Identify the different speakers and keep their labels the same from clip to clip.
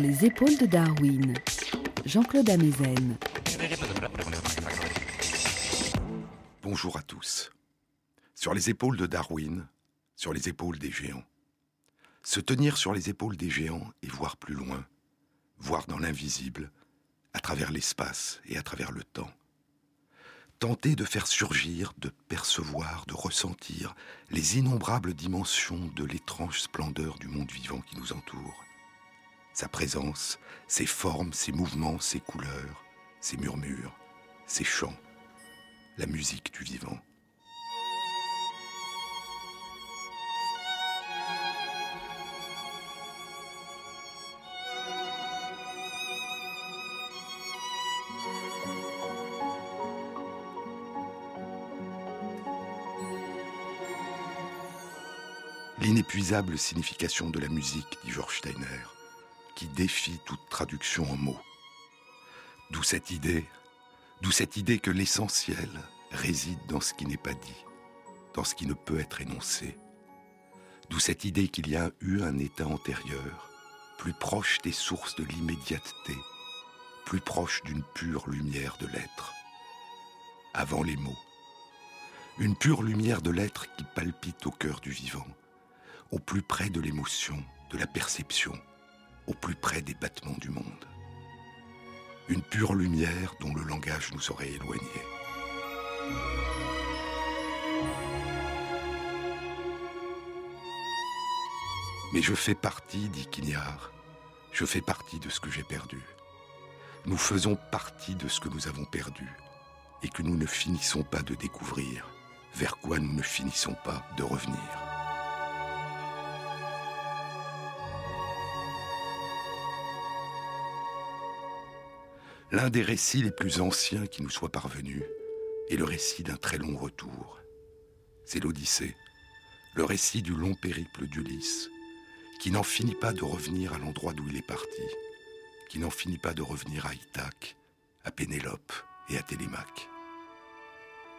Speaker 1: Les épaules de Darwin, Jean-Claude Amezen.
Speaker 2: Bonjour à tous. Sur les épaules de Darwin, sur les épaules des géants. Se tenir sur les épaules des géants et voir plus loin, voir dans l'invisible, à travers l'espace et à travers le temps. Tenter de faire surgir, de percevoir, de ressentir les innombrables dimensions de l'étrange splendeur du monde vivant qui nous entoure. Sa présence, ses formes, ses mouvements, ses couleurs, ses murmures, ses chants, la musique du vivant. L'inépuisable signification de la musique, dit George Steiner, qui défie toute traduction en mots. D'où cette idée, d'où cette idée que l'essentiel réside dans ce qui n'est pas dit, dans ce qui ne peut être énoncé. D'où cette idée qu'il y a eu un état antérieur, plus proche des sources de l'immédiateté, plus proche d'une pure lumière de l'être, avant les mots. Une pure lumière de l'être qui palpite au cœur du vivant, au plus près de l'émotion, de la perception, au plus près des battements du monde. Une pure lumière dont le langage nous aurait éloignés. Mais je fais partie, dit Quignard, je fais partie de ce que j'ai perdu. Nous faisons partie de ce que nous avons perdu et que nous ne finissons pas de découvrir, vers quoi nous ne finissons pas de revenir. L'un des récits les plus anciens qui nous soit parvenu est le récit d'un très long retour. C'est l'Odyssée, le récit du long périple d'Ulysse, qui n'en finit pas de revenir à l'endroit d'où il est parti, qui n'en finit pas de revenir à Ithaque, à Pénélope et à Télémaque.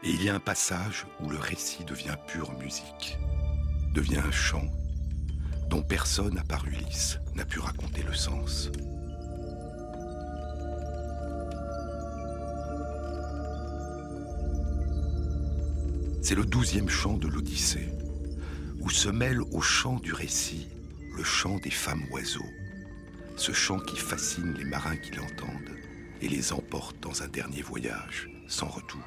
Speaker 2: Et il y a un passage où le récit devient pure musique, devient un chant dont personne à part Ulysse n'a pu raconter le sens. C'est le douzième chant de l'Odyssée, où se mêle au chant du récit le chant des femmes oiseaux, ce chant qui fascine les marins qui l'entendent et les emporte dans un dernier voyage sans retour.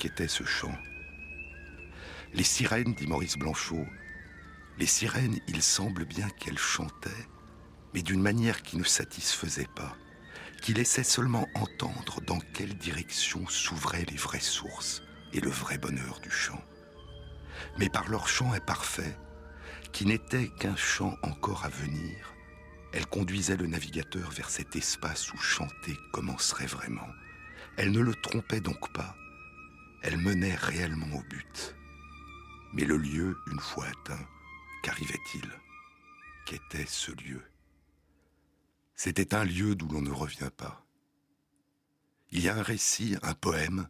Speaker 2: Qu'était ce chant. Les sirènes, dit Maurice Blanchot, les sirènes, il semble bien qu'elles chantaient, mais d'une manière qui ne satisfaisait pas, qui laissait seulement entendre dans quelle direction s'ouvraient les vraies sources et le vrai bonheur du chant. Mais par leur chant imparfait, qui n'était qu'un chant encore à venir, elles conduisaient le navigateur vers cet espace où chanter commencerait vraiment. Elles ne le trompaient donc pas, elle menait réellement au but. Mais le lieu, une fois atteint, qu'arrivait-il Qu'était ce lieu C'était un lieu d'où l'on ne revient pas. Il y a un récit, un poème,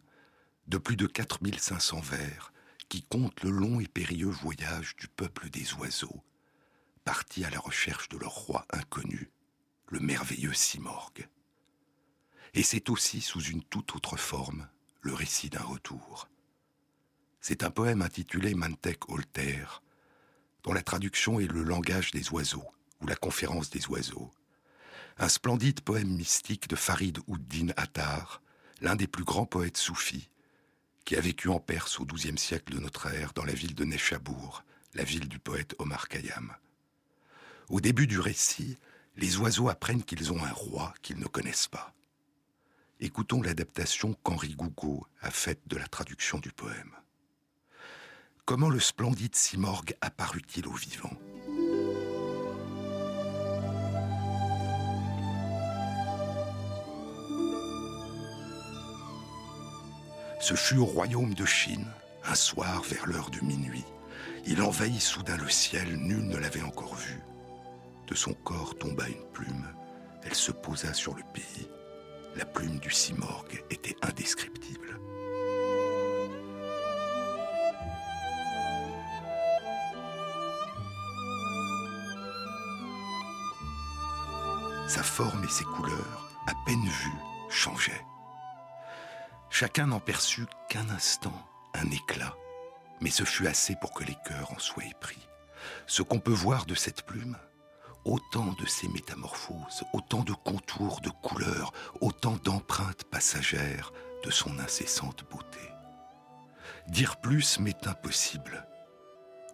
Speaker 2: de plus de 4500 vers, qui compte le long et périlleux voyage du peuple des oiseaux, parti à la recherche de leur roi inconnu, le merveilleux Simorgue. Et c'est aussi sous une toute autre forme le récit d'un retour. C'est un poème intitulé Mantec Holter, dont la traduction est le langage des oiseaux ou la conférence des oiseaux. Un splendide poème mystique de Farid Ouddin Attar, l'un des plus grands poètes soufis, qui a vécu en Perse au XIIe siècle de notre ère dans la ville de Neshabour, la ville du poète Omar Khayyam. Au début du récit, les oiseaux apprennent qu'ils ont un roi qu'ils ne connaissent pas. Écoutons l'adaptation qu'Henri Gougaud a faite de la traduction du poème. Comment le splendide Simorgue apparut-il au vivant? Ce fut au royaume de Chine, un soir vers l'heure de minuit. Il envahit soudain le ciel, nul ne l'avait encore vu. De son corps tomba une plume. Elle se posa sur le pays. La plume du Simorgue était indescriptible. Sa forme et ses couleurs, à peine vues, changeaient. Chacun n'en perçut qu'un instant, un éclat, mais ce fut assez pour que les cœurs en soient épris. Ce qu'on peut voir de cette plume, autant de ces métamorphoses, autant de contours, de couleurs, autant d'empreintes passagères de son incessante beauté. Dire plus m'est impossible.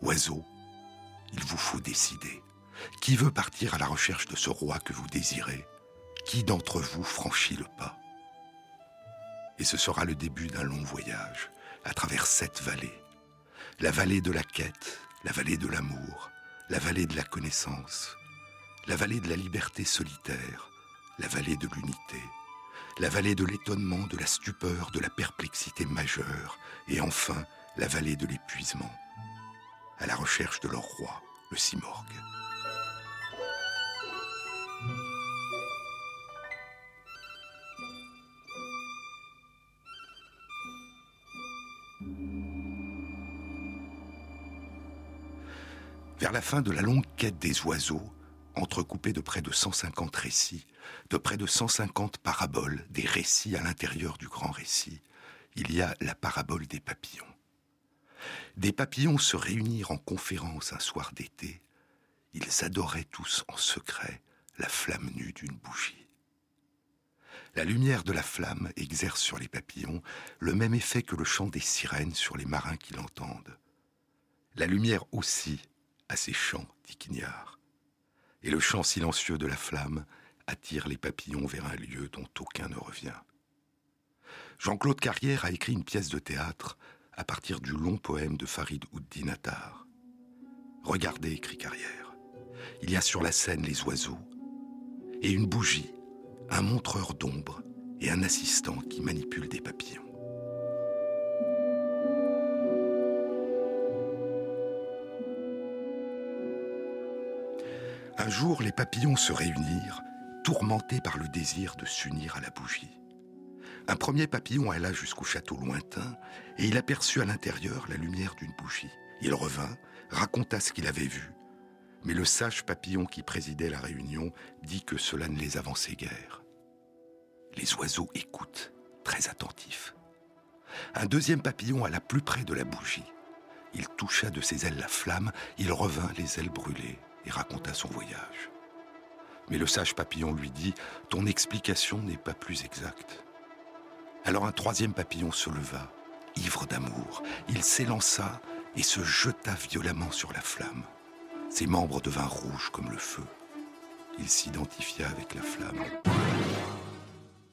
Speaker 2: Oiseau, il vous faut décider. Qui veut partir à la recherche de ce roi que vous désirez? Qui d'entre vous franchit le pas? Et ce sera le début d'un long voyage à travers sept vallées. La vallée de la quête, la vallée de l'amour, la vallée de la connaissance, la vallée de la liberté solitaire, la vallée de l'unité, la vallée de l'étonnement, de la stupeur, de la perplexité majeure, et enfin la vallée de l'épuisement, à la recherche de leur roi, le Simorgue. Vers la fin de la longue quête des oiseaux, entrecoupée de près de 150 récits, de près de 150 paraboles, des récits à l'intérieur du grand récit, il y a la parabole des papillons. Des papillons se réunirent en conférence un soir d'été. Ils adoraient tous en secret la flamme nue d'une bougie. La lumière de la flamme exerce sur les papillons le même effet que le chant des sirènes sur les marins qui l'entendent. La lumière aussi à ces chants, dit Quignard. Et le chant silencieux de la flamme attire les papillons vers un lieu dont aucun ne revient. Jean-Claude Carrière a écrit une pièce de théâtre à partir du long poème de Farid Ouddin Attar. Regardez, écrit Carrière, il y a sur la scène les oiseaux, et une bougie, un montreur d'ombre et un assistant qui manipule des papillons. Un jour, les papillons se réunirent, tourmentés par le désir de s'unir à la bougie. Un premier papillon alla jusqu'au château lointain et il aperçut à l'intérieur la lumière d'une bougie. Il revint, raconta ce qu'il avait vu, mais le sage papillon qui présidait la réunion dit que cela ne les avançait guère. Les oiseaux écoutent, très attentifs. Un deuxième papillon alla plus près de la bougie. Il toucha de ses ailes la flamme, il revint les ailes brûlées et raconta son voyage. Mais le sage papillon lui dit, Ton explication n'est pas plus exacte. Alors un troisième papillon se leva, ivre d'amour. Il s'élança et se jeta violemment sur la flamme. Ses membres devinrent rouges comme le feu. Il s'identifia avec la flamme.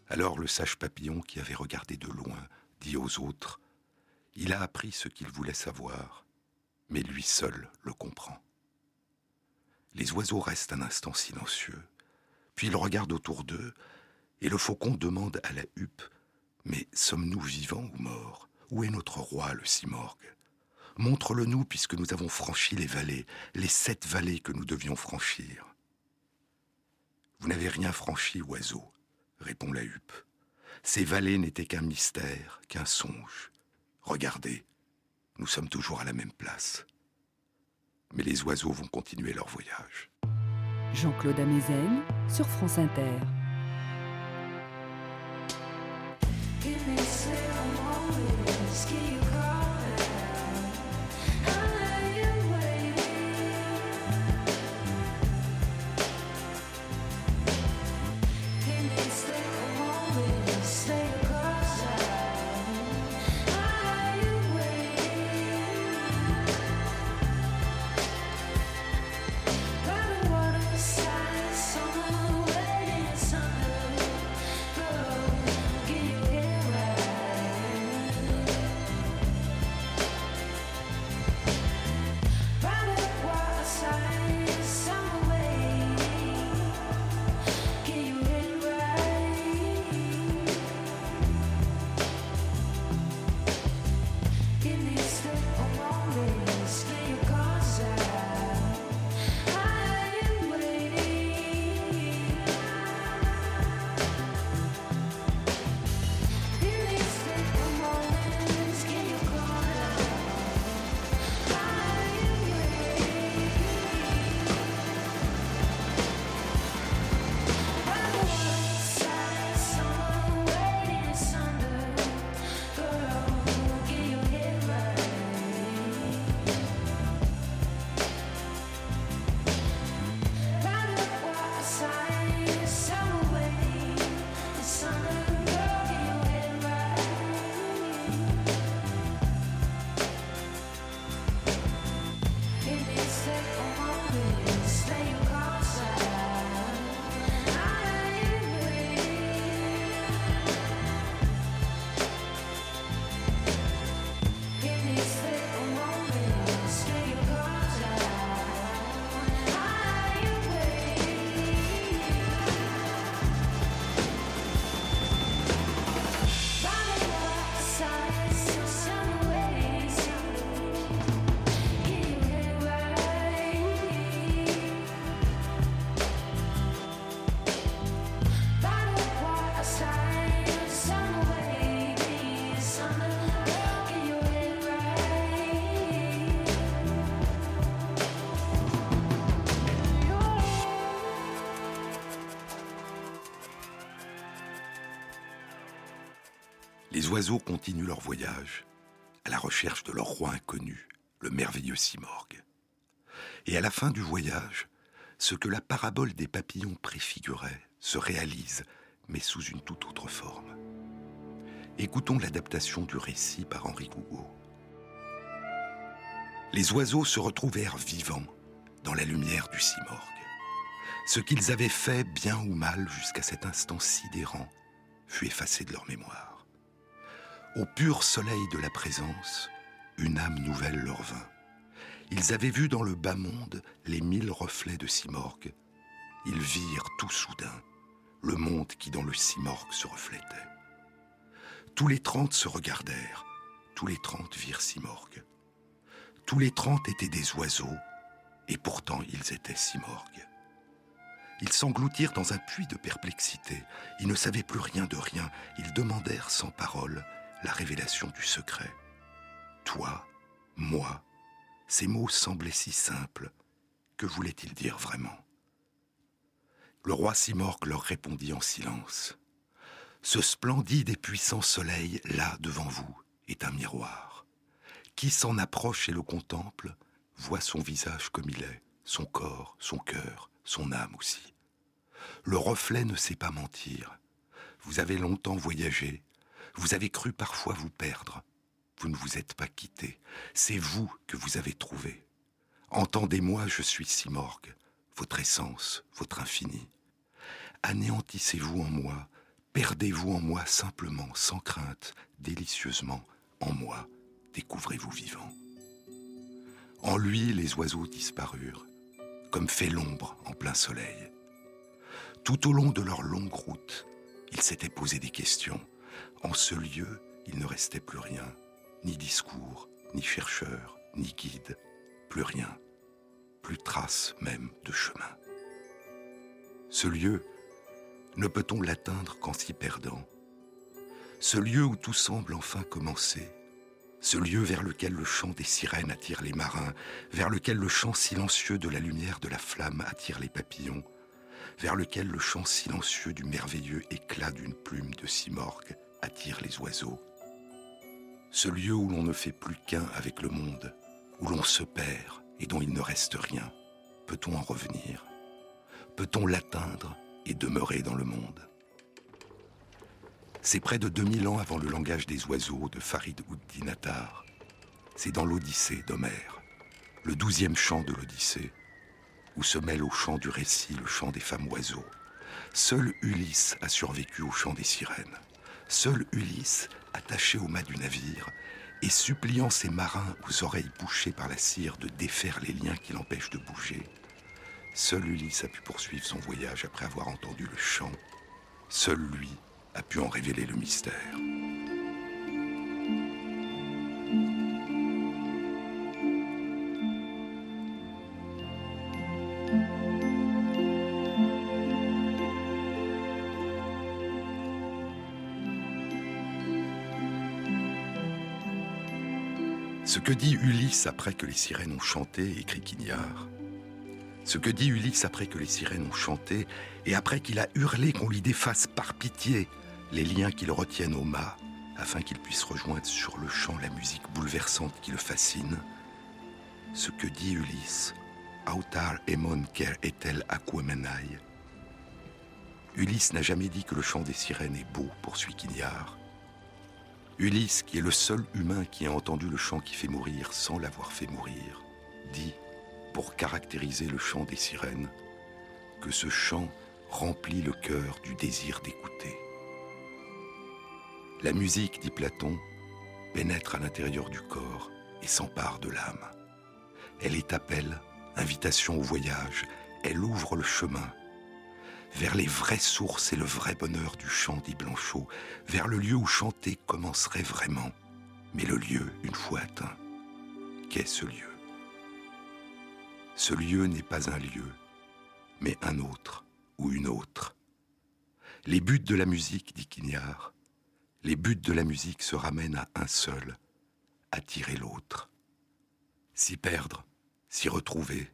Speaker 2: Alors le sage papillon qui avait regardé de loin dit aux autres, Il a appris ce qu'il voulait savoir, mais lui seul le comprend. Les oiseaux restent un instant silencieux, puis ils regardent autour d'eux, et le faucon demande à la huppe Mais sommes-nous vivants ou morts? Où est notre roi, le Simorgue Montre-le-nous puisque nous avons franchi les vallées, les sept vallées que nous devions franchir. Vous n'avez rien franchi, oiseau, répond la huppe. Ces vallées n'étaient qu'un mystère, qu'un songe. Regardez, nous sommes toujours à la même place mais les oiseaux vont continuer leur voyage.
Speaker 1: Jean-Claude Amezen sur France Inter.
Speaker 2: Oiseaux continuent leur voyage à la recherche de leur roi inconnu, le merveilleux Simorgue. Et à la fin du voyage, ce que la parabole des papillons préfigurait se réalise, mais sous une toute autre forme. Écoutons l'adaptation du récit par Henri Gougaud. Les oiseaux se retrouvèrent vivants dans la lumière du Simorgue. Ce qu'ils avaient fait, bien ou mal, jusqu'à cet instant sidérant, fut effacé de leur mémoire. Au pur soleil de la présence, une âme nouvelle leur vint. Ils avaient vu dans le bas monde les mille reflets de Simorgue. Ils virent tout soudain le monde qui dans le Simorgue se reflétait. Tous les trente se regardèrent, tous les trente virent Simorgue. Tous les trente étaient des oiseaux, et pourtant ils étaient Simorgue. Ils s'engloutirent dans un puits de perplexité. Ils ne savaient plus rien de rien. Ils demandèrent sans parole la révélation du secret. Toi, moi, ces mots semblaient si simples. Que voulait-il dire vraiment? Le roi Simorgue leur répondit en silence. Ce splendide et puissant soleil, là devant vous, est un miroir. Qui s'en approche et le contemple voit son visage comme il est, son corps, son cœur, son âme aussi. Le reflet ne sait pas mentir. Vous avez longtemps voyagé, vous avez cru parfois vous perdre. Vous ne vous êtes pas quitté, c'est vous que vous avez trouvé. Entendez-moi, je suis Simorgue, votre essence, votre infini. Anéantissez-vous en moi, perdez-vous en moi simplement, sans crainte, délicieusement, en moi, découvrez-vous vivant. En lui, les oiseaux disparurent, comme fait l'ombre en plein soleil. Tout au long de leur longue route, ils s'étaient posé des questions. En ce lieu, il ne restait plus rien, ni discours, ni chercheur, ni guide, plus rien, plus trace même de chemin. Ce lieu, ne peut-on l'atteindre qu'en s'y perdant? Ce lieu où tout semble enfin commencer, ce lieu vers lequel le chant des sirènes attire les marins, vers lequel le chant silencieux de la lumière de la flamme attire les papillons, vers lequel le chant silencieux du merveilleux éclat d'une plume de simorgue attire les oiseaux. Ce lieu où l'on ne fait plus qu'un avec le monde, où l'on se perd et dont il ne reste rien, peut-on en revenir? Peut-on l'atteindre et demeurer dans le monde? C'est près de 2000 ans avant le langage des oiseaux de Farid Ouddin C'est dans l'Odyssée d'Homère, le douzième chant de l'Odyssée, où se mêle au chant du récit le chant des femmes oiseaux. Seul Ulysse a survécu au chant des sirènes. Seul Ulysse, attaché au mât du navire, et suppliant ses marins aux oreilles bouchées par la cire de défaire les liens qui l'empêchent de bouger, seul Ulysse a pu poursuivre son voyage après avoir entendu le chant. Seul lui a pu en révéler le mystère. Que dit Ulysse après que les sirènes ont chanté, écrit Quignard, ce que dit Ulysse après que les sirènes ont chanté et après qu'il a hurlé qu'on lui défasse par pitié les liens qui le retiennent au mât, afin qu'il puisse rejoindre sur le champ la musique bouleversante qui le fascine. Ce que dit Ulysse, Autar emon ker etel aquamenai. Ulysse n'a jamais dit que le chant des sirènes est beau, poursuit Quignard. Ulysse, qui est le seul humain qui a entendu le chant qui fait mourir sans l'avoir fait mourir, dit, pour caractériser le chant des sirènes, que ce chant remplit le cœur du désir d'écouter. La musique, dit Platon, pénètre à l'intérieur du corps et s'empare de l'âme. Elle est appel, invitation au voyage, elle ouvre le chemin vers les vraies sources et le vrai bonheur du chant, dit Blanchot, vers le lieu où chanter commencerait vraiment, mais le lieu une fois atteint. Qu'est ce lieu? Ce lieu n'est pas un lieu, mais un autre ou une autre. Les buts de la musique, dit Quignard, les buts de la musique se ramènent à un seul, attirer l'autre. S'y perdre, s'y retrouver,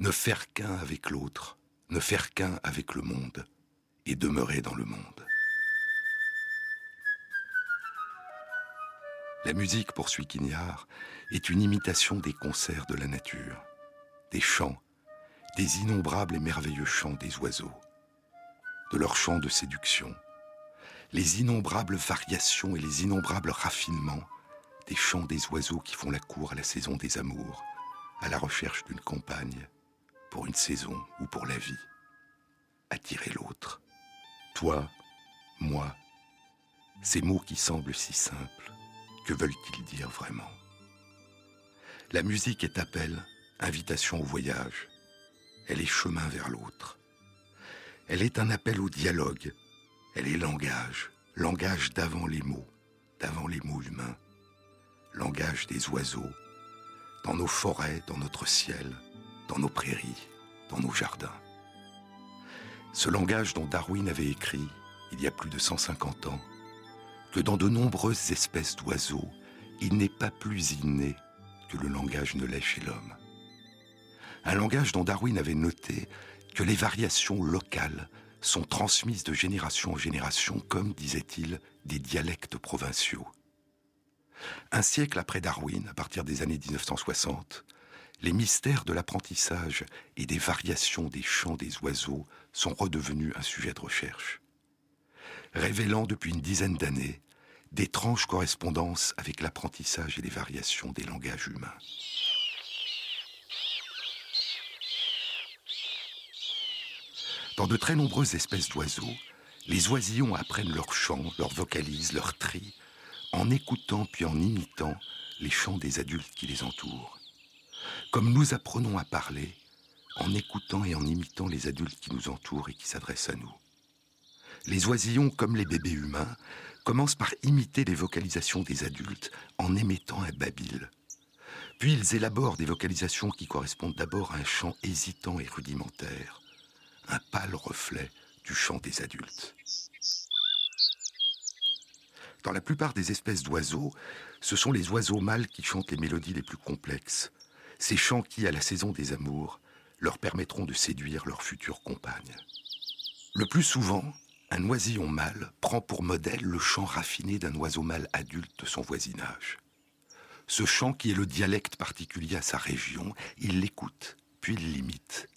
Speaker 2: ne faire qu'un avec l'autre, ne faire qu'un avec le monde, et demeurer dans le monde. La musique, poursuit Quignard, est une imitation des concerts de la nature, des chants, des innombrables et merveilleux chants des oiseaux, de leurs chants de séduction, les innombrables variations et les innombrables raffinements des chants des oiseaux qui font la cour à la saison des amours, à la recherche d'une compagne, pour une saison ou pour la vie. Attirer l'autre. Toi, moi, ces mots qui semblent si simples, que veulent-ils dire vraiment? La musique est appel, invitation au voyage. Elle est chemin vers l'autre. Elle est un appel au dialogue. Elle est langage, langage d'avant les mots, d'avant les mots humains. Langage des oiseaux, dans nos forêts, dans notre ciel, dans nos prairies, dans nos jardins. Ce langage dont Darwin avait écrit, il y a plus de 150 ans, que dans de nombreuses espèces d'oiseaux, il n'est pas plus inné que le langage ne l'est chez l'homme. Un langage dont Darwin avait noté que les variations locales sont transmises de génération en génération comme, disait-il, des dialectes provinciaux. Un siècle après Darwin, à partir des années 1960, les mystères de l'apprentissage et des variations des chants des oiseaux sont redevenus un sujet de recherche révélant depuis une dizaine d'années d'étranges correspondances avec l'apprentissage et les variations des langages humains. Dans de très nombreuses espèces d'oiseaux, les oisillons apprennent leur chant, leur vocalise, leur tri, en écoutant puis en imitant les chants des adultes qui les entourent. Comme nous apprenons à parler en écoutant et en imitant les adultes qui nous entourent et qui s'adressent à nous. Les oisillons, comme les bébés humains, commencent par imiter les vocalisations des adultes en émettant un babil. Puis ils élaborent des vocalisations qui correspondent d'abord à un chant hésitant et rudimentaire, un pâle reflet du chant des adultes. Dans la plupart des espèces d'oiseaux, ce sont les oiseaux mâles qui chantent les mélodies les plus complexes, ces chants qui, à la saison des amours, leur permettront de séduire leur future compagne. Le plus souvent, un oisillon mâle prend pour modèle le chant raffiné d'un oiseau mâle adulte de son voisinage. Ce chant qui est le dialecte particulier à sa région, il l'écoute, puis il l'imite,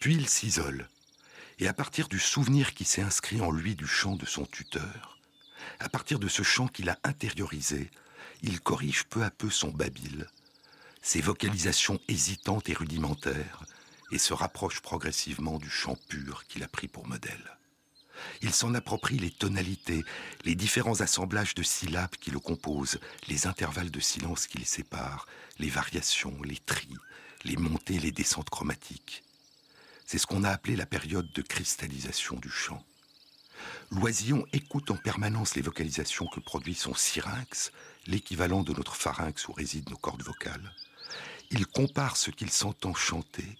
Speaker 2: puis il s'isole, et à partir du souvenir qui s'est inscrit en lui du chant de son tuteur, à partir de ce chant qu'il a intériorisé, il corrige peu à peu son babil, ses vocalisations hésitantes et rudimentaires, et se rapproche progressivement du chant pur qu'il a pris pour modèle. Il s'en approprie les tonalités, les différents assemblages de syllabes qui le composent, les intervalles de silence qui les séparent, les variations, les tris, les montées, les descentes chromatiques. C'est ce qu'on a appelé la période de cristallisation du chant. L'oisillon écoute en permanence les vocalisations que produit son syrinx, l'équivalent de notre pharynx où résident nos cordes vocales. Il compare ce qu'il s'entend chanter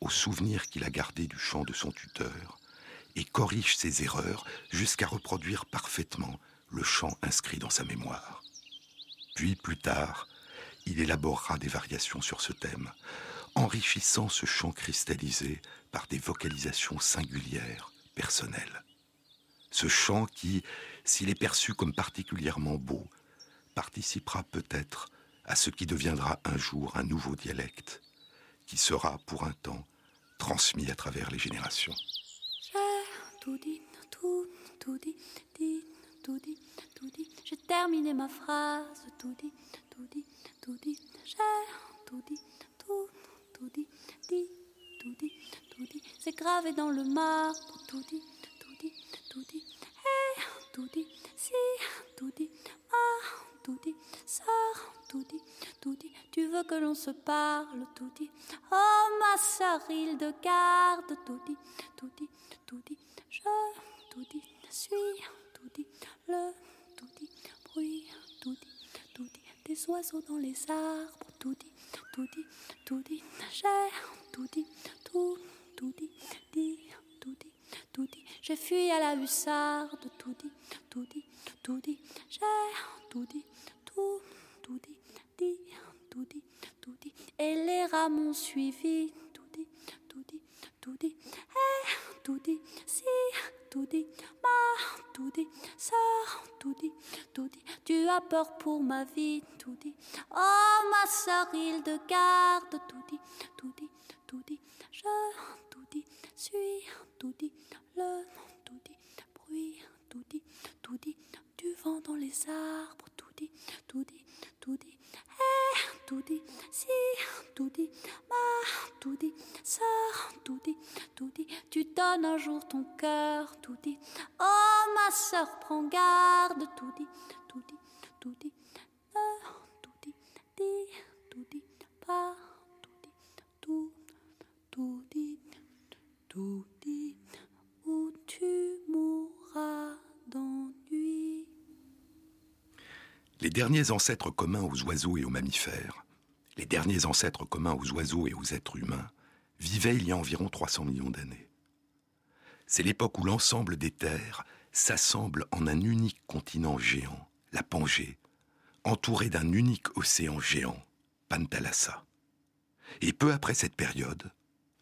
Speaker 2: au souvenir qu'il a gardé du chant de son tuteur et corrige ses erreurs jusqu'à reproduire parfaitement le chant inscrit dans sa mémoire. Puis, plus tard, il élaborera des variations sur ce thème, enrichissant ce chant cristallisé par des vocalisations singulières, personnelles. Ce chant qui, s'il est perçu comme particulièrement beau, participera peut-être à ce qui deviendra un jour un nouveau dialecte, qui sera pour un temps transmis à travers les générations.
Speaker 3: J'ai terminé ma phrase, tout dit, tout dit, tout dit. J'ai tout dit, tout, tout dit, dit, tout dit, tout dit. C'est gravé dans le marbre, tout dit, tout dit, tout dit. Hey, tout dit, si, tout dit, ah, tout dit, sort, tout dit, tout dit. Tu veux que l'on se parle, tout dit. Oh, ma il de garde, tout dit, tout dit, tout dit. Je tout dit, suis tout dit, le tout dit, bruit tout dit, tout dit, des oiseaux dans les arbres, tout dit, tout dit, tout dit, j'ai tout dit, tout, tout dit, dit, tout dit, tout dit, j'ai fui à la hussarde, tout dit, tout dit, tout dit, j'ai tout dit, tout, tout dit, dit, tout dit, tout dit, et les rats m'ont suivi, tout dit, tout dit, tout dit, eh, tout dit, si, tout dit, ma tout dit, sœur tout dit, tout dit, tu as peur pour ma vie, tout dit, oh ma sœur, il de garde, tout dit, tout dit, tout dit, je tout dit, suis tout dit, le tout dit, bruit, tout dit, tout dit, du vent dans les arbres, dit, tout dit, tout eh, tout dit, si, tout dit, ma, dit, sœur, tout dit, tu donnes un jour ton cœur, tout dit, oh ma sœur, prends garde, tout dit, tout dit, tout dit, tout dit, pas, tout dit, tout, tout dit, tout dit, où tu mourras d'ennui.
Speaker 2: Les derniers ancêtres communs aux oiseaux et aux mammifères, les derniers ancêtres communs aux oiseaux et aux êtres humains, vivaient il y a environ 300 millions d'années. C'est l'époque où l'ensemble des terres s'assemble en un unique continent géant, la Pangée, entouré d'un unique océan géant, Pantalassa. Et peu après cette période,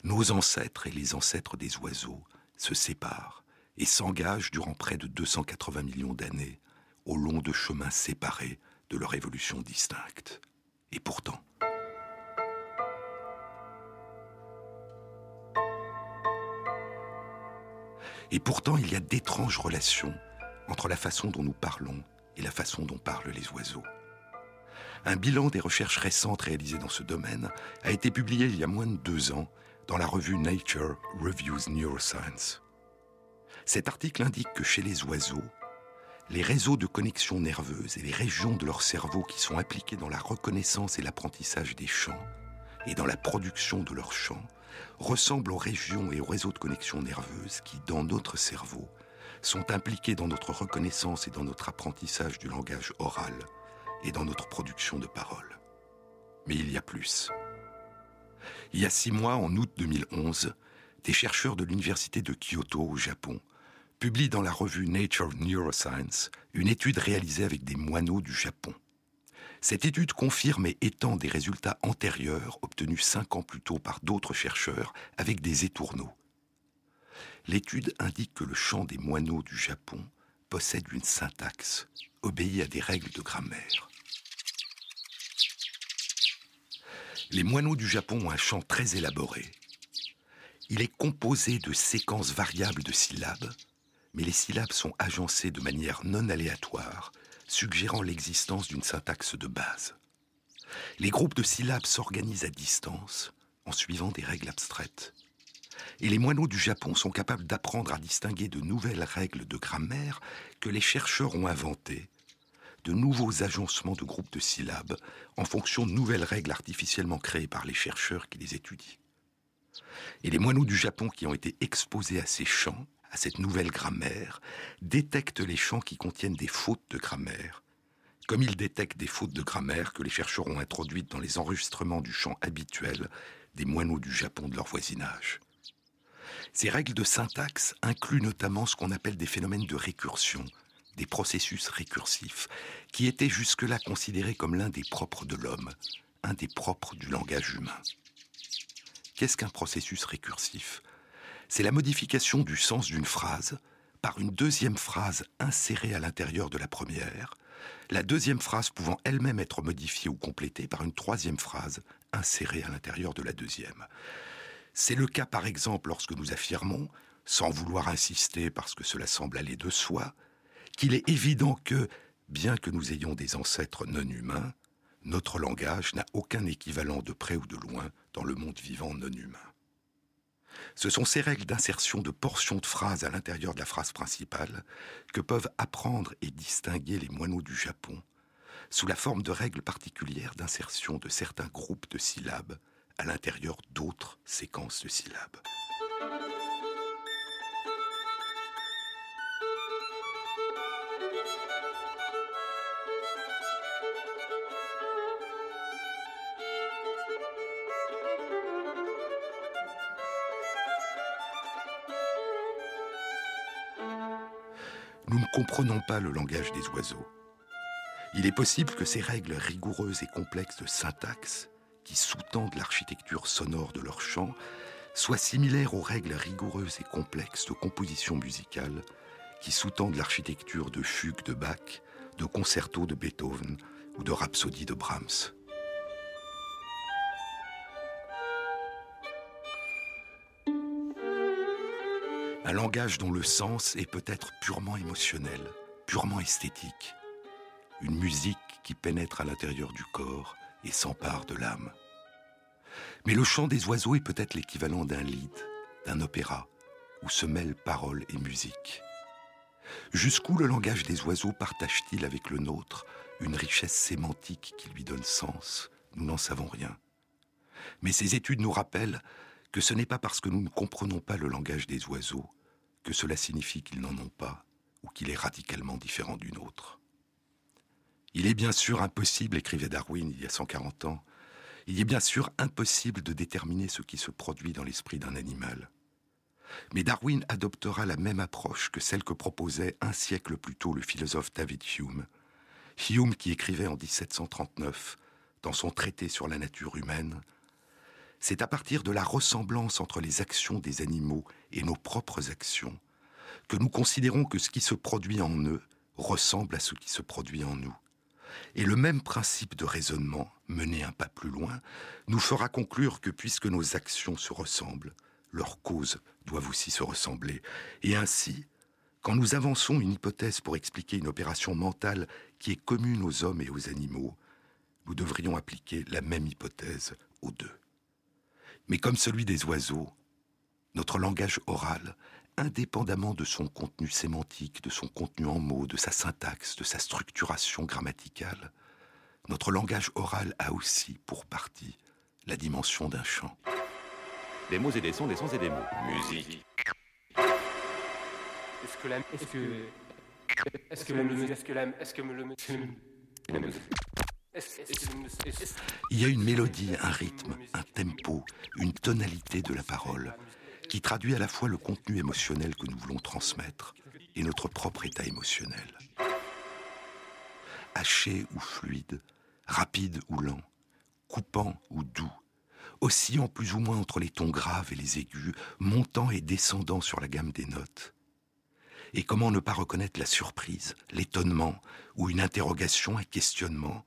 Speaker 2: nos ancêtres et les ancêtres des oiseaux se séparent et s'engagent durant près de 280 millions d'années au long de chemins séparés de leur évolution distincte. Et pourtant, Et pourtant, il y a d'étranges relations entre la façon dont nous parlons et la façon dont parlent les oiseaux. Un bilan des recherches récentes réalisées dans ce domaine a été publié il y a moins de deux ans dans la revue Nature Reviews Neuroscience. Cet article indique que chez les oiseaux, les réseaux de connexion nerveuse et les régions de leur cerveau qui sont impliqués dans la reconnaissance et l'apprentissage des chants et dans la production de leurs chants ressemblent aux régions et aux réseaux de connexion nerveuse qui, dans notre cerveau, sont impliqués dans notre reconnaissance et dans notre apprentissage du langage oral et dans notre production de paroles. Mais il y a plus. Il y a six mois, en août 2011, des chercheurs de l'université de Kyoto au Japon publie dans la revue Nature Neuroscience une étude réalisée avec des moineaux du Japon. Cette étude confirme et étend des résultats antérieurs obtenus cinq ans plus tôt par d'autres chercheurs avec des étourneaux. L'étude indique que le chant des moineaux du Japon possède une syntaxe, obéit à des règles de grammaire. Les moineaux du Japon ont un chant très élaboré. Il est composé de séquences variables de syllabes mais les syllabes sont agencées de manière non aléatoire, suggérant l'existence d'une syntaxe de base. Les groupes de syllabes s'organisent à distance, en suivant des règles abstraites. Et les moineaux du Japon sont capables d'apprendre à distinguer de nouvelles règles de grammaire que les chercheurs ont inventées, de nouveaux agencements de groupes de syllabes en fonction de nouvelles règles artificiellement créées par les chercheurs qui les étudient. Et les moineaux du Japon qui ont été exposés à ces champs à cette nouvelle grammaire, détecte les chants qui contiennent des fautes de grammaire, comme il détecte des fautes de grammaire que les chercheurs ont introduites dans les enregistrements du chant habituel des moineaux du Japon de leur voisinage. Ces règles de syntaxe incluent notamment ce qu'on appelle des phénomènes de récursion, des processus récursifs, qui étaient jusque-là considérés comme l'un des propres de l'homme, un des propres du langage humain. Qu'est-ce qu'un processus récursif? C'est la modification du sens d'une phrase par une deuxième phrase insérée à l'intérieur de la première, la deuxième phrase pouvant elle-même être modifiée ou complétée par une troisième phrase insérée à l'intérieur de la deuxième. C'est le cas par exemple lorsque nous affirmons, sans vouloir insister parce que cela semble aller de soi, qu'il est évident que, bien que nous ayons des ancêtres non humains, notre langage n'a aucun équivalent de près ou de loin dans le monde vivant non humain. Ce sont ces règles d'insertion de portions de phrases à l'intérieur de la phrase principale que peuvent apprendre et distinguer les moineaux du Japon sous la forme de règles particulières d'insertion de certains groupes de syllabes à l'intérieur d'autres séquences de syllabes. Nous ne comprenons pas le langage des oiseaux. Il est possible que ces règles rigoureuses et complexes de syntaxe, qui sous-tendent l'architecture sonore de leur chant, soit similaire aux règles rigoureuses et complexes de composition musicale qui sous-tendent l'architecture de fugues de Bach, de concertos de Beethoven ou de rhapsodies de Brahms. Un langage dont le sens est peut-être purement émotionnel, purement esthétique. Une musique qui pénètre à l'intérieur du corps et s'empare de l'âme. Mais le chant des oiseaux est peut-être l'équivalent d'un lied, d'un opéra, où se mêlent paroles et musique. Jusqu'où le langage des oiseaux partage-t-il avec le nôtre une richesse sémantique qui lui donne sens? Nous n'en savons rien. Mais ces études nous rappellent que ce n'est pas parce que nous ne comprenons pas le langage des oiseaux que cela signifie qu'ils n'en ont pas ou qu'il est radicalement différent du nôtre. Il est bien sûr impossible, écrivait Darwin il y a 140 ans, il est bien sûr impossible de déterminer ce qui se produit dans l'esprit d'un animal. Mais Darwin adoptera la même approche que celle que proposait un siècle plus tôt le philosophe David Hume. Hume qui écrivait en 1739, dans son traité sur la nature humaine, c'est à partir de la ressemblance entre les actions des animaux et nos propres actions que nous considérons que ce qui se produit en eux ressemble à ce qui se produit en nous. Et le même principe de raisonnement, mené un pas plus loin, nous fera conclure que puisque nos actions se ressemblent, leurs causes doivent aussi se ressembler. Et ainsi, quand nous avançons une hypothèse pour expliquer une opération mentale qui est commune aux hommes et aux animaux, nous devrions appliquer la même hypothèse aux deux. Mais comme celui des oiseaux, notre langage oral, indépendamment de son contenu sémantique, de son contenu en mots, de sa syntaxe, de sa structuration grammaticale, notre langage oral a aussi, pour partie, la dimension d'un chant.
Speaker 4: Des mots et des sons, des sons et des mots. Musique.
Speaker 5: Est-ce que la... Est-ce que... Est-ce que la... Est-ce que la... Est-ce que le...
Speaker 2: Il y a une mélodie, un rythme, un tempo, une tonalité de la parole qui traduit à la fois le contenu émotionnel que nous voulons transmettre et notre propre état émotionnel. Haché ou fluide, rapide ou lent, coupant ou doux, oscillant plus ou moins entre les tons graves et les aigus, montant et descendant sur la gamme des notes. Et comment ne pas reconnaître la surprise, l'étonnement, ou une interrogation, un questionnement,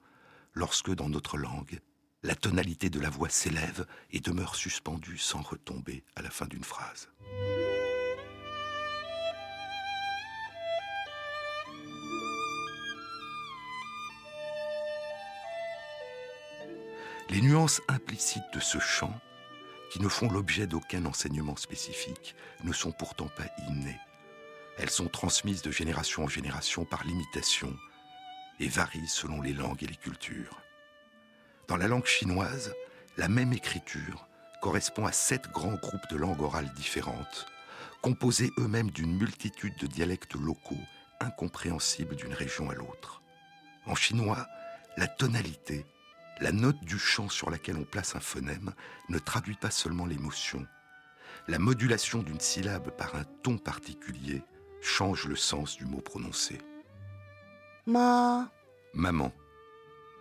Speaker 2: lorsque dans notre langue, la tonalité de la voix s'élève et demeure suspendue sans retomber à la fin d'une phrase. Les nuances implicites de ce chant, qui ne font l'objet d'aucun enseignement spécifique, ne sont pourtant pas innées. Elles sont transmises de génération en génération par l'imitation et varient selon les langues et les cultures. Dans la langue chinoise, la même écriture correspond à sept grands groupes de langues orales différentes, composés eux-mêmes d'une multitude de dialectes locaux incompréhensibles d'une région à l'autre. En chinois, la tonalité, la note du chant sur laquelle on place un phonème, ne traduit pas seulement l'émotion. La modulation d'une syllabe par un ton particulier change le sens du mot prononcé.
Speaker 6: Ma.
Speaker 2: Maman.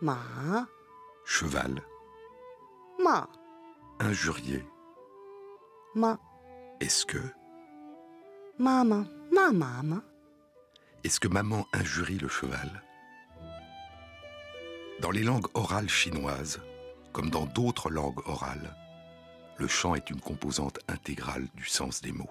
Speaker 6: Ma.
Speaker 2: Cheval.
Speaker 6: Ma.
Speaker 2: Injurié.
Speaker 6: Ma.
Speaker 2: Est-ce que.
Speaker 6: Maman. Ma maman.
Speaker 2: Est-ce que maman injurie le cheval? Dans les langues orales chinoises, comme dans d'autres langues orales, le chant est une composante intégrale du sens des mots.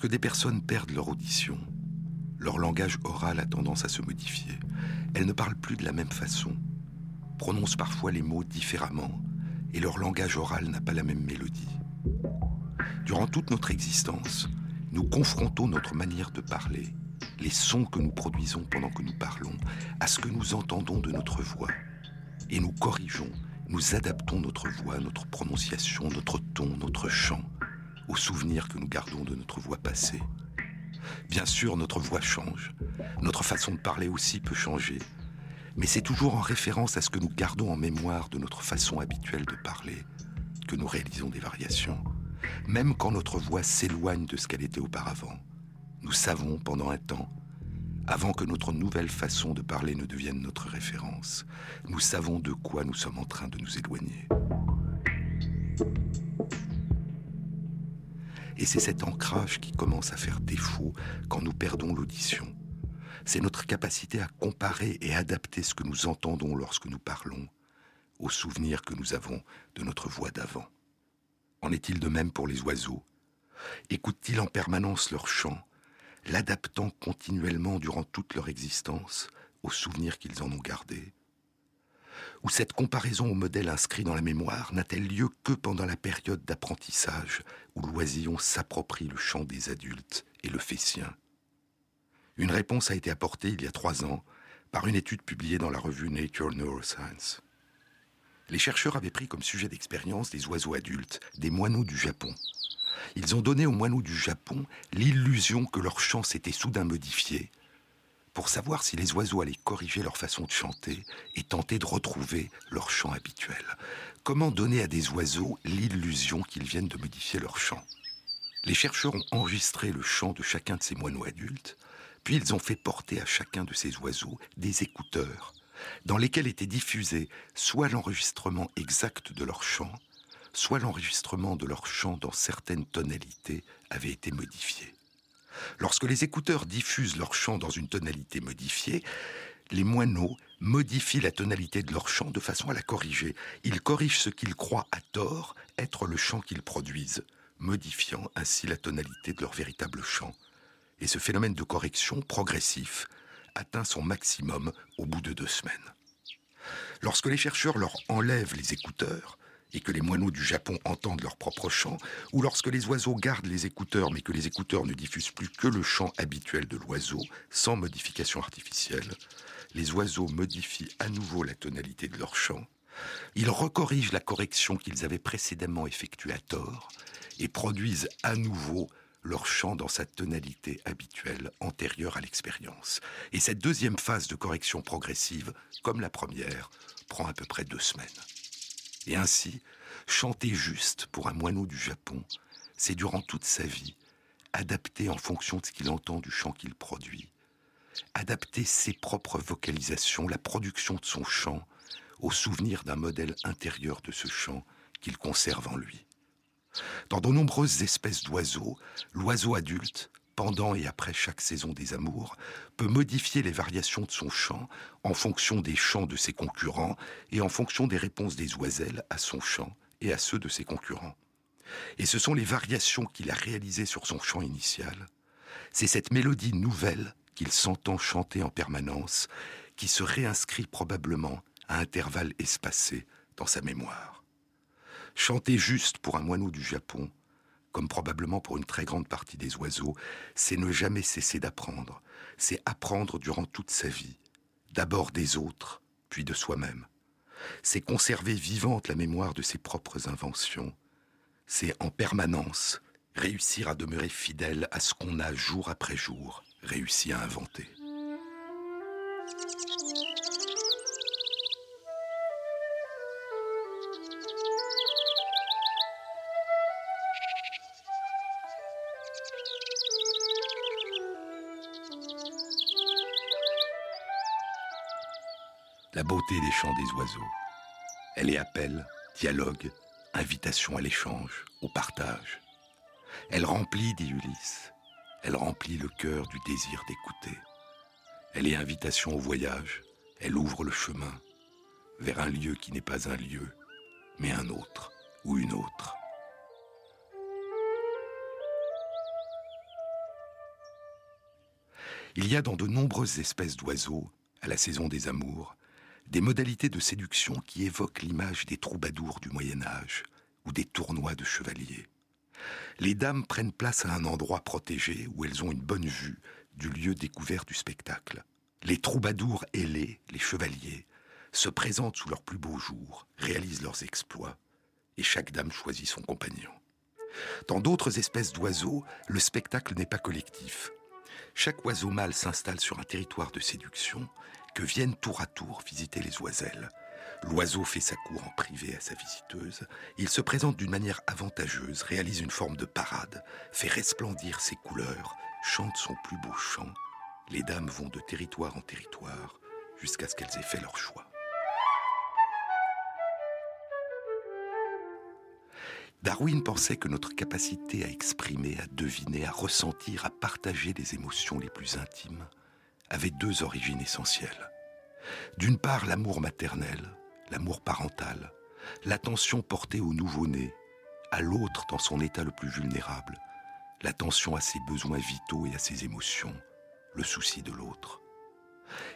Speaker 2: Lorsque des personnes perdent leur audition, leur langage oral a tendance à se modifier. Elles ne parlent plus de la même façon, prononcent parfois les mots différemment, et leur langage oral n'a pas la même mélodie. Durant toute notre existence, nous confrontons notre manière de parler, les sons que nous produisons pendant que nous parlons, à ce que nous entendons de notre voix. Et nous corrigeons, nous adaptons notre voix, notre prononciation, notre ton, notre chant aux souvenirs que nous gardons de notre voix passée. Bien sûr, notre voix change, notre façon de parler aussi peut changer, mais c'est toujours en référence à ce que nous gardons en mémoire de notre façon habituelle de parler que nous réalisons des variations, même quand notre voix s'éloigne de ce qu'elle était auparavant. Nous savons pendant un temps, avant que notre nouvelle façon de parler ne devienne notre référence, nous savons de quoi nous sommes en train de nous éloigner. Et c'est cet ancrage qui commence à faire défaut quand nous perdons l'audition. C'est notre capacité à comparer et adapter ce que nous entendons lorsque nous parlons aux souvenirs que nous avons de notre voix d'avant. En est-il de même pour les oiseaux? Écoutent-ils en permanence leur chant, l'adaptant continuellement durant toute leur existence aux souvenirs qu'ils en ont gardés? Ou cette comparaison au modèle inscrit dans la mémoire n'a-t-elle lieu que pendant la période d'apprentissage où l'oisillon s'approprie le chant des adultes et le fait sien Une réponse a été apportée il y a trois ans par une étude publiée dans la revue Nature Neuroscience. Les chercheurs avaient pris comme sujet d'expérience des oiseaux adultes, des moineaux du Japon. Ils ont donné aux moineaux du Japon l'illusion que leur chant s'était soudain modifié pour savoir si les oiseaux allaient corriger leur façon de chanter et tenter de retrouver leur chant habituel. Comment donner à des oiseaux l'illusion qu'ils viennent de modifier leur chant? Les chercheurs ont enregistré le chant de chacun de ces moineaux adultes, puis ils ont fait porter à chacun de ces oiseaux des écouteurs, dans lesquels était diffusé soit l'enregistrement exact de leur chant, soit l'enregistrement de leur chant dans certaines tonalités avait été modifié. Lorsque les écouteurs diffusent leur chant dans une tonalité modifiée, les moineaux modifient la tonalité de leur chant de façon à la corriger. Ils corrigent ce qu'ils croient à tort être le chant qu'ils produisent, modifiant ainsi la tonalité de leur véritable chant. Et ce phénomène de correction progressif atteint son maximum au bout de deux semaines. Lorsque les chercheurs leur enlèvent les écouteurs, et que les moineaux du Japon entendent leur propre chant, ou lorsque les oiseaux gardent les écouteurs mais que les écouteurs ne diffusent plus que le chant habituel de l'oiseau, sans modification artificielle, les oiseaux modifient à nouveau la tonalité de leur chant, ils recorrigent la correction qu'ils avaient précédemment effectuée à tort et produisent à nouveau leur chant dans sa tonalité habituelle antérieure à l'expérience. Et cette deuxième phase de correction progressive, comme la première, prend à peu près deux semaines. Et ainsi, chanter juste pour un moineau du Japon, c'est durant toute sa vie adapter en fonction de ce qu'il entend du chant qu'il produit, adapter ses propres vocalisations, la production de son chant, au souvenir d'un modèle intérieur de ce chant qu'il conserve en lui. Dans de nombreuses espèces d'oiseaux, l'oiseau adulte pendant et après chaque saison des amours, peut modifier les variations de son chant en fonction des chants de ses concurrents et en fonction des réponses des oiselles à son chant et à ceux de ses concurrents. Et ce sont les variations qu'il a réalisées sur son chant initial. C'est cette mélodie nouvelle qu'il s'entend chanter en permanence qui se réinscrit probablement à intervalles espacés dans sa mémoire. Chanter juste pour un moineau du Japon, comme probablement pour une très grande partie des oiseaux, c'est ne jamais cesser d'apprendre, c'est apprendre durant toute sa vie, d'abord des autres, puis de soi-même. C'est conserver vivante la mémoire de ses propres inventions, c'est en permanence réussir à demeurer fidèle à ce qu'on a jour après jour réussi à inventer. La beauté des chants des oiseaux. Elle est appel, dialogue, invitation à l'échange, au partage. Elle remplit, dit Ulysse, elle remplit le cœur du désir d'écouter. Elle est invitation au voyage, elle ouvre le chemin vers un lieu qui n'est pas un lieu, mais un autre ou une autre. Il y a dans de nombreuses espèces d'oiseaux, à la saison des amours, des modalités de séduction qui évoquent l'image des troubadours du Moyen Âge ou des tournois de chevaliers. Les dames prennent place à un endroit protégé où elles ont une bonne vue du lieu découvert du spectacle. Les troubadours ailés, les chevaliers, se présentent sous leurs plus beaux jours, réalisent leurs exploits, et chaque dame choisit son compagnon. Dans d'autres espèces d'oiseaux, le spectacle n'est pas collectif. Chaque oiseau mâle s'installe sur un territoire de séduction que viennent tour à tour visiter les oiselles. L'oiseau fait sa cour en privé à sa visiteuse. Il se présente d'une manière avantageuse, réalise une forme de parade, fait resplendir ses couleurs, chante son plus beau chant. Les dames vont de territoire en territoire jusqu'à ce qu'elles aient fait leur choix. Darwin pensait que notre capacité à exprimer, à deviner, à ressentir, à partager les émotions les plus intimes avait deux origines essentielles. D'une part, l'amour maternel, l'amour parental, l'attention portée au nouveau-né, à l'autre dans son état le plus vulnérable, l'attention à ses besoins vitaux et à ses émotions, le souci de l'autre.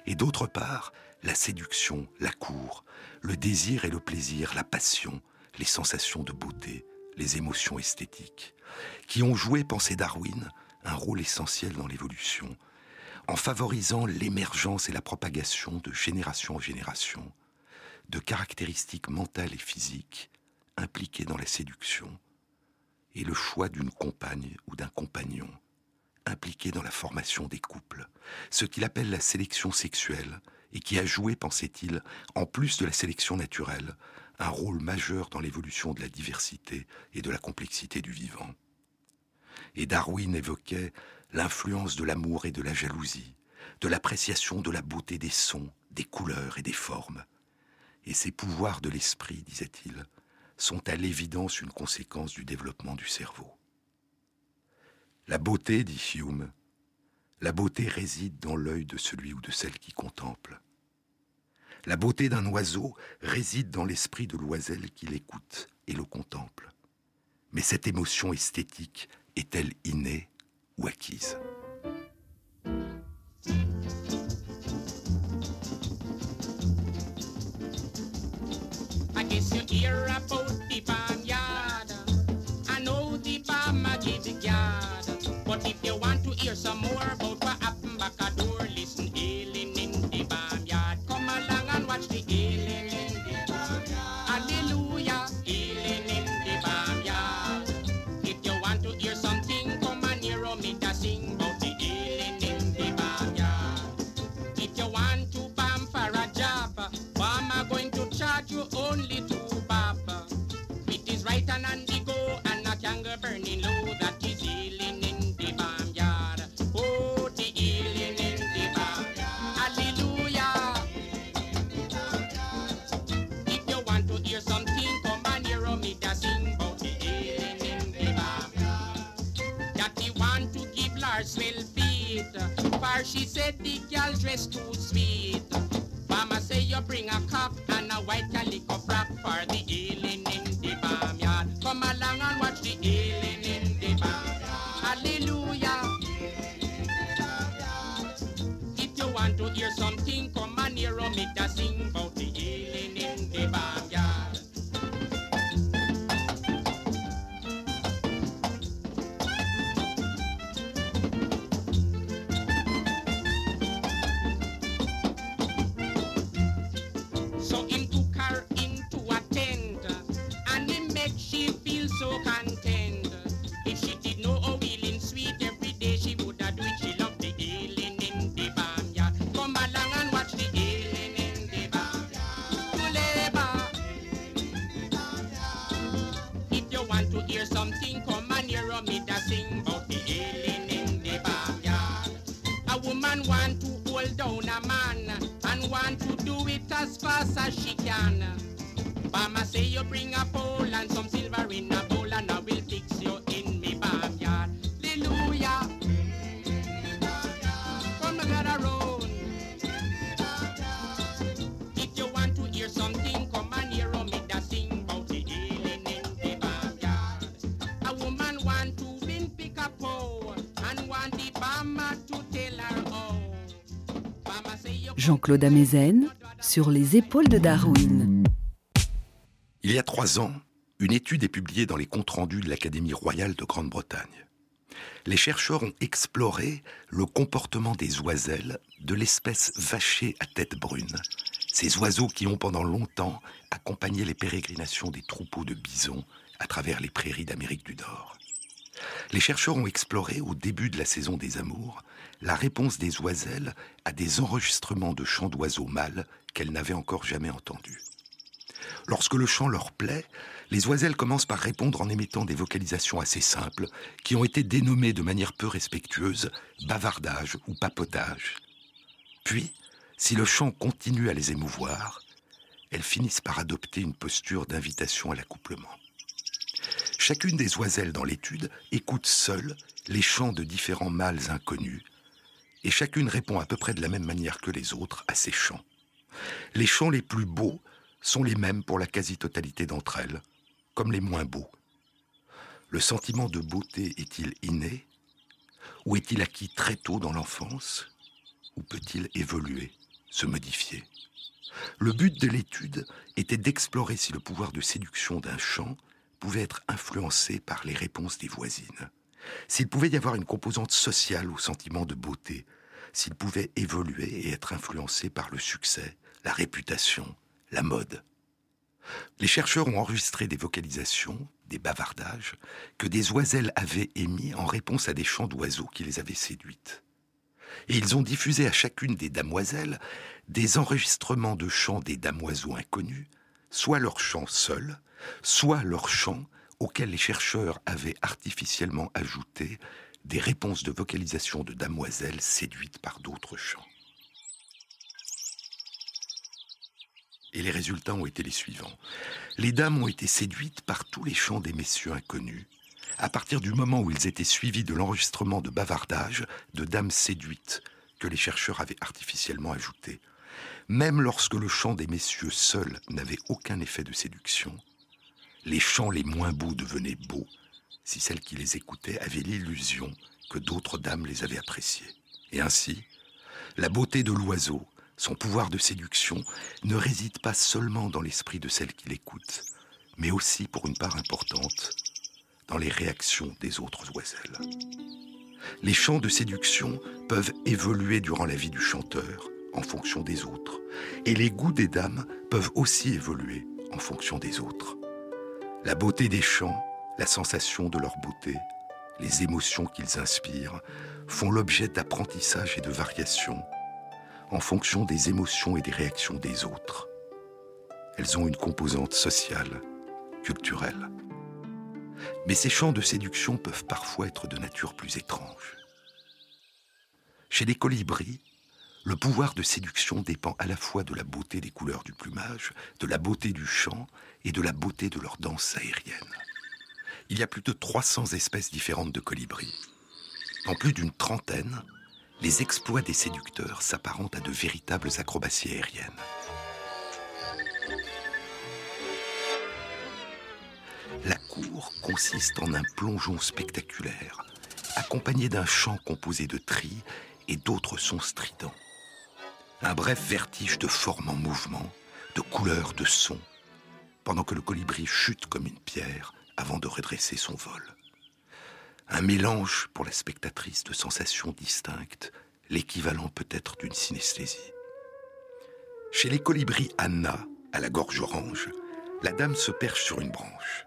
Speaker 2: Et d'autre part, la séduction, la cour, le désir et le plaisir, la passion, les sensations de beauté, les émotions esthétiques, qui ont joué, pensait Darwin, un rôle essentiel dans l'évolution, en favorisant l'émergence et la propagation de génération en génération de caractéristiques mentales et physiques impliquées dans la séduction, et le choix d'une compagne ou d'un compagnon impliqué dans la formation des couples, ce qu'il appelle la sélection sexuelle, et qui a joué, pensait-il, en plus de la sélection naturelle, un rôle majeur dans l'évolution de la diversité et de la complexité du vivant. Et Darwin évoquait l'influence de l'amour et de la jalousie, de l'appréciation de la beauté des sons, des couleurs et des formes. Et ces pouvoirs de l'esprit, disait-il, sont à l'évidence une conséquence du développement du cerveau. La beauté, dit Hume, la beauté réside dans l'œil de celui ou de celle qui contemple. La beauté d'un oiseau réside dans l'esprit de l'oiselle qui l'écoute et le contemple. Mais cette émotion esthétique est-elle innée ou.
Speaker 7: I guess you hear about the band. She said the girl dress too sweet. Mama say you bring a cup and a white calico frock for the healing in the barnyard. Come along and watch the healing in the barnyard. Hallelujah. If you want to hear something, come and hear me sing about
Speaker 1: Jean-Claude Amezen sur les épaules de Darwin.
Speaker 2: Il y a trois ans, une étude est publiée dans les comptes rendus de l'Académie royale de Grande-Bretagne. Les chercheurs ont exploré le comportement des oiselles de l'espèce vachée à tête brune, ces oiseaux qui ont pendant longtemps accompagné les pérégrinations des troupeaux de bisons à travers les prairies d'Amérique du Nord. Les chercheurs ont exploré, au début de la saison des amours, la réponse des oiselles à des enregistrements de chants d'oiseaux mâles qu'elles n'avaient encore jamais entendus. Lorsque le chant leur plaît, les oiselles commencent par répondre en émettant des vocalisations assez simples, qui ont été dénommées de manière peu respectueuse bavardage ou papotage. Puis, si le chant continue à les émouvoir, elles finissent par adopter une posture d'invitation à l'accouplement. Chacune des oiselles dans l'étude écoute seule les chants de différents mâles inconnus, et chacune répond à peu près de la même manière que les autres à ces chants. Les chants les plus beaux sont les mêmes pour la quasi-totalité d'entre elles, comme les moins beaux. Le sentiment de beauté est-il inné Ou est-il acquis très tôt dans l'enfance Ou peut-il évoluer, se modifier? Le but de l'étude était d'explorer si le pouvoir de séduction d'un chant pouvait être influencé par les réponses des voisines, s'il pouvait y avoir une composante sociale au sentiment de beauté, s'il pouvait évoluer et être influencé par le succès, la réputation, la mode. Les chercheurs ont enregistré des vocalisations, des bavardages, que des oiselles avaient émis en réponse à des chants d'oiseaux qui les avaient séduites. Et ils ont diffusé à chacune des damoiselles des enregistrements de chants des damoiseaux inconnus, soit leurs chants seuls, soit leurs chants auxquels les chercheurs avaient artificiellement ajouté des réponses de vocalisation de damoiselles séduites par d'autres chants. Et les résultats ont été les suivants. Les dames ont été séduites par tous les chants des messieurs inconnus, à partir du moment où ils étaient suivis de l'enregistrement de bavardages de dames séduites que les chercheurs avaient artificiellement ajoutés. Même lorsque le chant des messieurs seuls n'avait aucun effet de séduction, les chants les moins beaux devenaient beaux si celles qui les écoutaient avaient l'illusion que d'autres dames les avaient appréciés. Et ainsi, la beauté de l'oiseau, son pouvoir de séduction, ne réside pas seulement dans l'esprit de celles qui l'écoutent, mais aussi, pour une part importante, dans les réactions des autres oiselles. Les chants de séduction peuvent évoluer durant la vie du chanteur, en fonction des autres, et les goûts des dames peuvent aussi évoluer en fonction des autres. La beauté des chants, la sensation de leur beauté, les émotions qu'ils inspirent, font l'objet d'apprentissage et de variations en fonction des émotions et des réactions des autres. Elles ont une composante sociale, culturelle. Mais ces chants de séduction peuvent parfois être de nature plus étrange. Chez les colibris, le pouvoir de séduction dépend à la fois de la beauté des couleurs du plumage, de la beauté du chant et de la beauté de leur danse aérienne. Il y a plus de 300 espèces différentes de colibris. En plus d'une trentaine, les exploits des séducteurs s'apparentent à de véritables acrobaties aériennes. La cour consiste en un plongeon spectaculaire, accompagné d'un chant composé de trilles et d'autres sons stridents. Un bref vertige de formes en mouvement, de couleurs, de sons, pendant que le colibri chute comme une pierre avant de redresser son vol un mélange pour la spectatrice de sensations distinctes, l'équivalent peut-être d'une synesthésie. Chez les colibris Anna, à la gorge orange, la dame se perche sur une branche.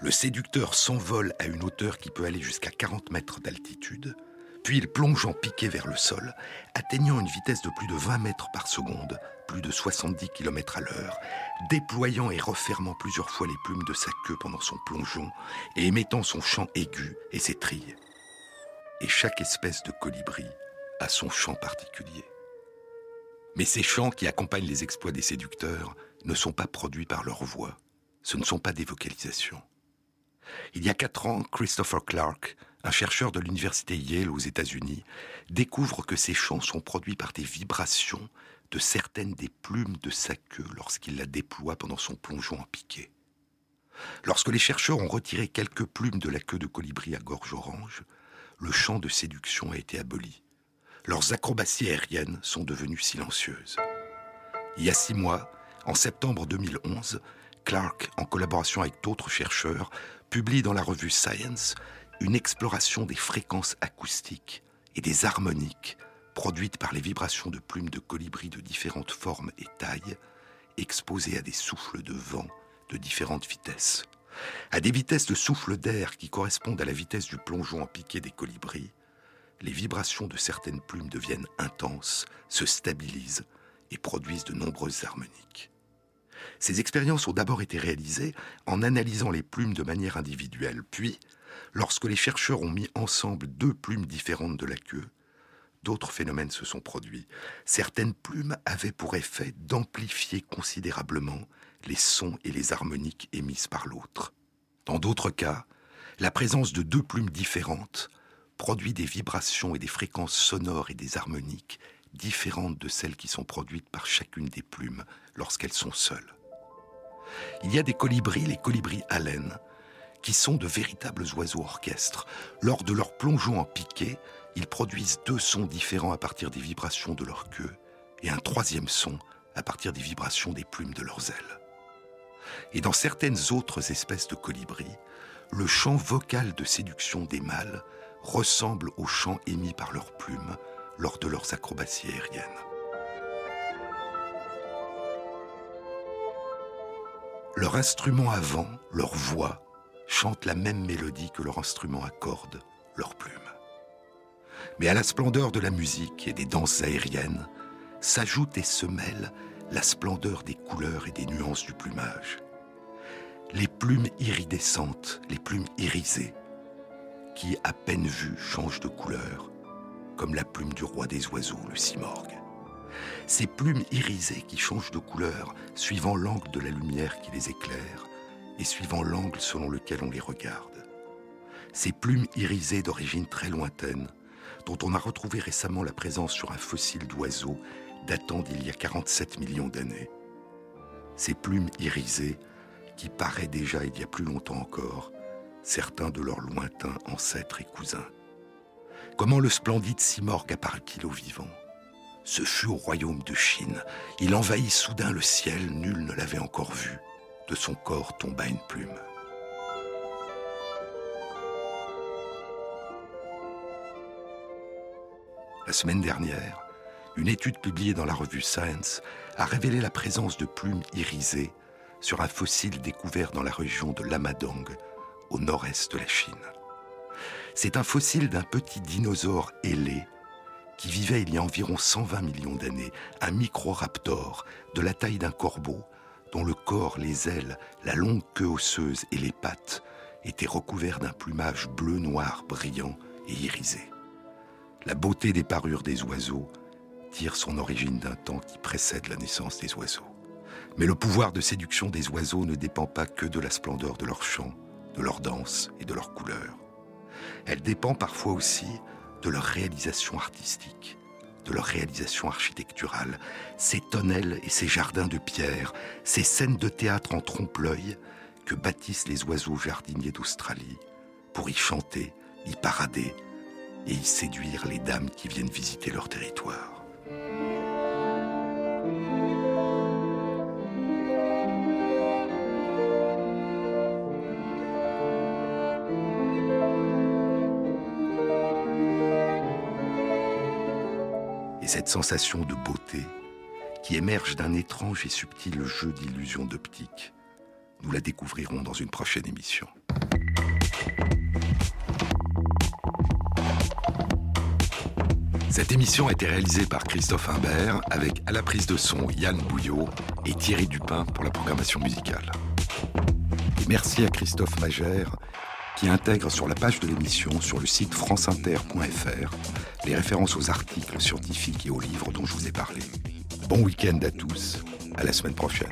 Speaker 2: Le séducteur s'envole à une hauteur qui peut aller jusqu'à 40 mètres d'altitude, puis il plonge en piqué vers le sol, atteignant une vitesse de plus de 20 mètres par seconde, plus de 70 km à l'heure, déployant et refermant plusieurs fois les plumes de sa queue pendant son plongeon et émettant son chant aigu et ses trilles. Et chaque espèce de colibri a son chant particulier. Mais ces chants qui accompagnent les exploits des séducteurs ne sont pas produits par leur voix. Ce ne sont pas des vocalisations. Il y a quatre ans, Christopher Clark, un chercheur de l'université Yale aux États-Unis, découvre que ces chants sont produits par des vibrations de certaines des plumes de sa queue lorsqu'il la déploie pendant son plongeon en piqué. Lorsque les chercheurs ont retiré quelques plumes de la queue de colibri à gorge orange, le chant de séduction a été aboli. leurs acrobaties aériennes sont devenues silencieuses. Il y a six mois, en septembre 2011, Clark, en collaboration avec d'autres chercheurs, publie dans la revue Science une exploration des fréquences acoustiques et des harmoniques produites par les vibrations de plumes de colibri de différentes formes et tailles, exposées à des souffles de vent de différentes vitesses. À des vitesses de souffle d'air qui correspondent à la vitesse du plongeon en piqué des colibris, les vibrations de certaines plumes deviennent intenses, se stabilisent et produisent de nombreuses harmoniques. Ces expériences ont d'abord été réalisées en analysant les plumes de manière individuelle, puis, lorsque les chercheurs ont mis ensemble deux plumes différentes de la queue, d'autres phénomènes se sont produits. Certaines plumes avaient pour effet d'amplifier considérablement les sons et les harmoniques émises par l'autre. Dans d'autres cas, la présence de deux plumes différentes produit des vibrations et des fréquences sonores et des harmoniques différentes de celles qui sont produites par chacune des plumes lorsqu'elles sont seules. Il y a des colibris, les colibris Allen, qui sont de véritables oiseaux orchestres. Lors de leur plongeon en piqué, ils produisent deux sons différents à partir des vibrations de leur queue et un troisième son à partir des vibrations des plumes de leurs ailes. Et dans certaines autres espèces de colibris, le chant vocal de séduction des mâles ressemble au chant émis par leurs plumes lors de leurs acrobaties aériennes. Leur instrument avant, leur voix, chante la même mélodie que leur instrument à cordes, leurs plumes. Mais à la splendeur de la musique et des danses aériennes s'ajoute et se mêle la splendeur des couleurs et des nuances du plumage. Les plumes iridescentes, les plumes irisées, qui, à peine vues, changent de couleur, comme la plume du roi des oiseaux, le cimorgue. Ces plumes irisées qui changent de couleur suivant l'angle de la lumière qui les éclaire et suivant l'angle selon lequel on les regarde. Ces plumes irisées d'origine très lointaine, dont on a retrouvé récemment la présence sur un fossile d'oiseau datant d'il y a 47 millions d'années. Ces plumes irisées qui paraient déjà il y a plus longtemps encore certains de leurs lointains ancêtres et cousins. Comment le splendide Simorgue apparut-il au vivant? Ce fut au royaume de Chine. Il envahit soudain le ciel, nul ne l'avait encore vu. De son corps tomba une plume. La semaine dernière, une étude publiée dans la revue Science a révélé la présence de plumes irisées sur un fossile découvert dans la région de Lamadong, au nord-est de la Chine. C'est un fossile d'un petit dinosaure ailé qui vivait il y a environ 120 millions d'années, un microraptor de la taille d'un corbeau dont le corps, les ailes, la longue queue osseuse et les pattes étaient recouverts d'un plumage bleu-noir brillant et irisé. La beauté des parures des oiseaux tire son origine d'un temps qui précède la naissance des oiseaux. Mais le pouvoir de séduction des oiseaux ne dépend pas que de la splendeur de leur chant, de leur danse et de leur couleur. Elle dépend parfois aussi de leur réalisation artistique, leur réalisation architecturale, ces tonnelles et ces jardins de pierre, ces scènes de théâtre en trompe-l'œil que bâtissent les oiseaux jardiniers d'Australie pour y chanter, y parader et y séduire les dames qui viennent visiter leur territoire. Cette sensation de beauté qui émerge d'un étrange et subtil jeu d'illusions d'optique. Nous la découvrirons dans une prochaine émission. Cette émission a été réalisée par Christophe Imbert avec à la prise de son Yann Bouillot et Thierry Dupin pour la programmation musicale. merci à Christophe Magère qui intègre sur la page de l'émission sur le site franceinter.fr les références aux articles scientifiques et aux livres dont je vous ai parlé. Bon week-end à tous, à la semaine prochaine.